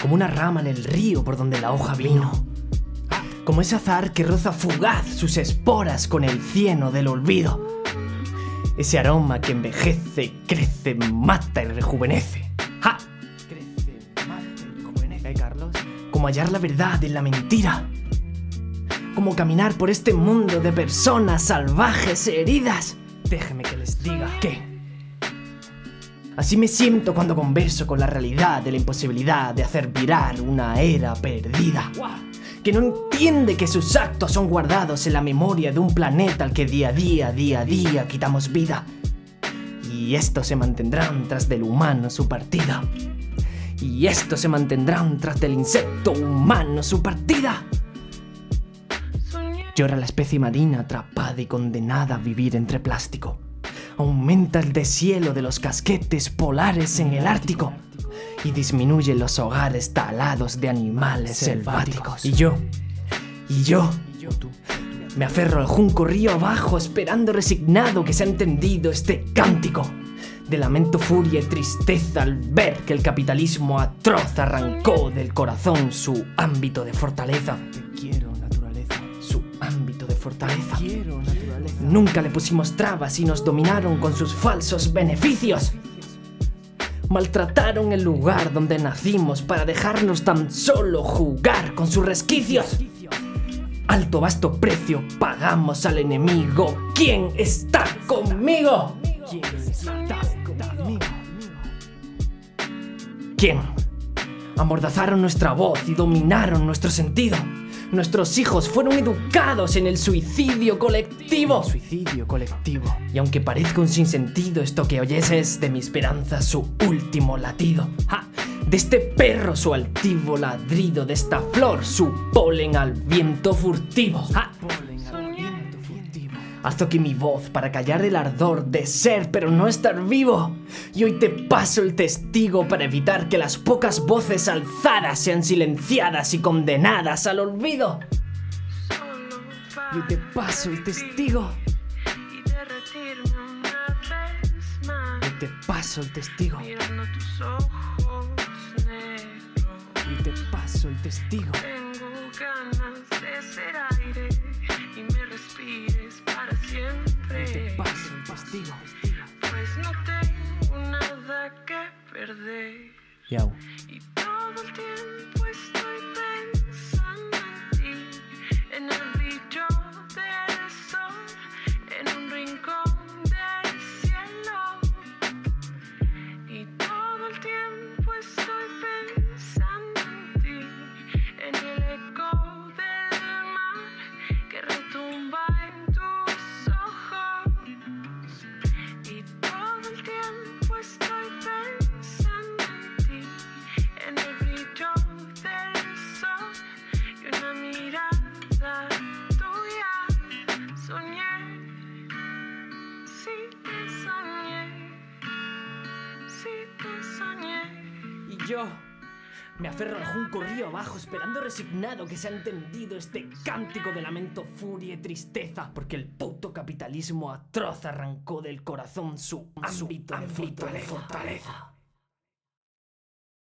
como una rama en el río por donde la hoja vino, como ese azar que roza fugaz sus esporas con el cieno del olvido, ese aroma que envejece, crece, mata y rejuvenece. ¡Ja! Crece, mata y rejuvenece, Carlos. Como hallar la verdad en la mentira. Como caminar por este mundo de personas salvajes heridas. Déjeme que les diga que Así me siento cuando converso con la realidad de la imposibilidad de hacer virar una era perdida. Que no entiende que sus actos son guardados en la memoria de un planeta al que día a día, día a día quitamos vida. Y estos se mantendrán tras del humano su partida. Y estos se mantendrán tras del insecto humano su partida. Llora la especie marina atrapada y condenada a vivir entre plástico aumenta el deshielo de los casquetes polares en el Ártico y disminuye los hogares talados de animales selváticos. Y yo, y yo, me aferro al junco río abajo esperando resignado que se ha entendido este cántico de lamento, furia y tristeza al ver que el capitalismo atroz arrancó del corazón su ámbito de fortaleza. Te quiero, fortaleza. quiero, naturaleza. Nunca le pusimos trabas y nos dominaron con sus falsos beneficios. Maltrataron el lugar donde nacimos para dejarnos tan solo jugar con sus resquicios. Alto vasto precio pagamos al enemigo. ¿Quién está conmigo? ¿Quién está conmigo? ¿Quién? Amordazaron nuestra voz y dominaron nuestro sentido. Nuestros hijos fueron educados en el suicidio colectivo. Suicidio colectivo. Y aunque parezca un sinsentido, esto que oyes es de mi esperanza su último latido. ¡Ja! De este perro su altivo ladrido, de esta flor su polen al viento furtivo. ¡Ja! Alzo aquí mi voz para callar el ardor de ser pero no estar vivo. Y hoy te paso el testigo para evitar que las pocas voces alzadas sean silenciadas y condenadas al olvido. Y hoy te paso el testigo. Hoy te paso el testigo. Y te paso el testigo. Tengo ganas de ser aire y me. Y te paso el testigo. Pues no tengo nada que perder. Yau. Yo me aferro al junco río abajo esperando resignado que se ha entendido este cántico de lamento, furia y tristeza porque el puto capitalismo atroz arrancó del corazón su ámbito, de fortaleza.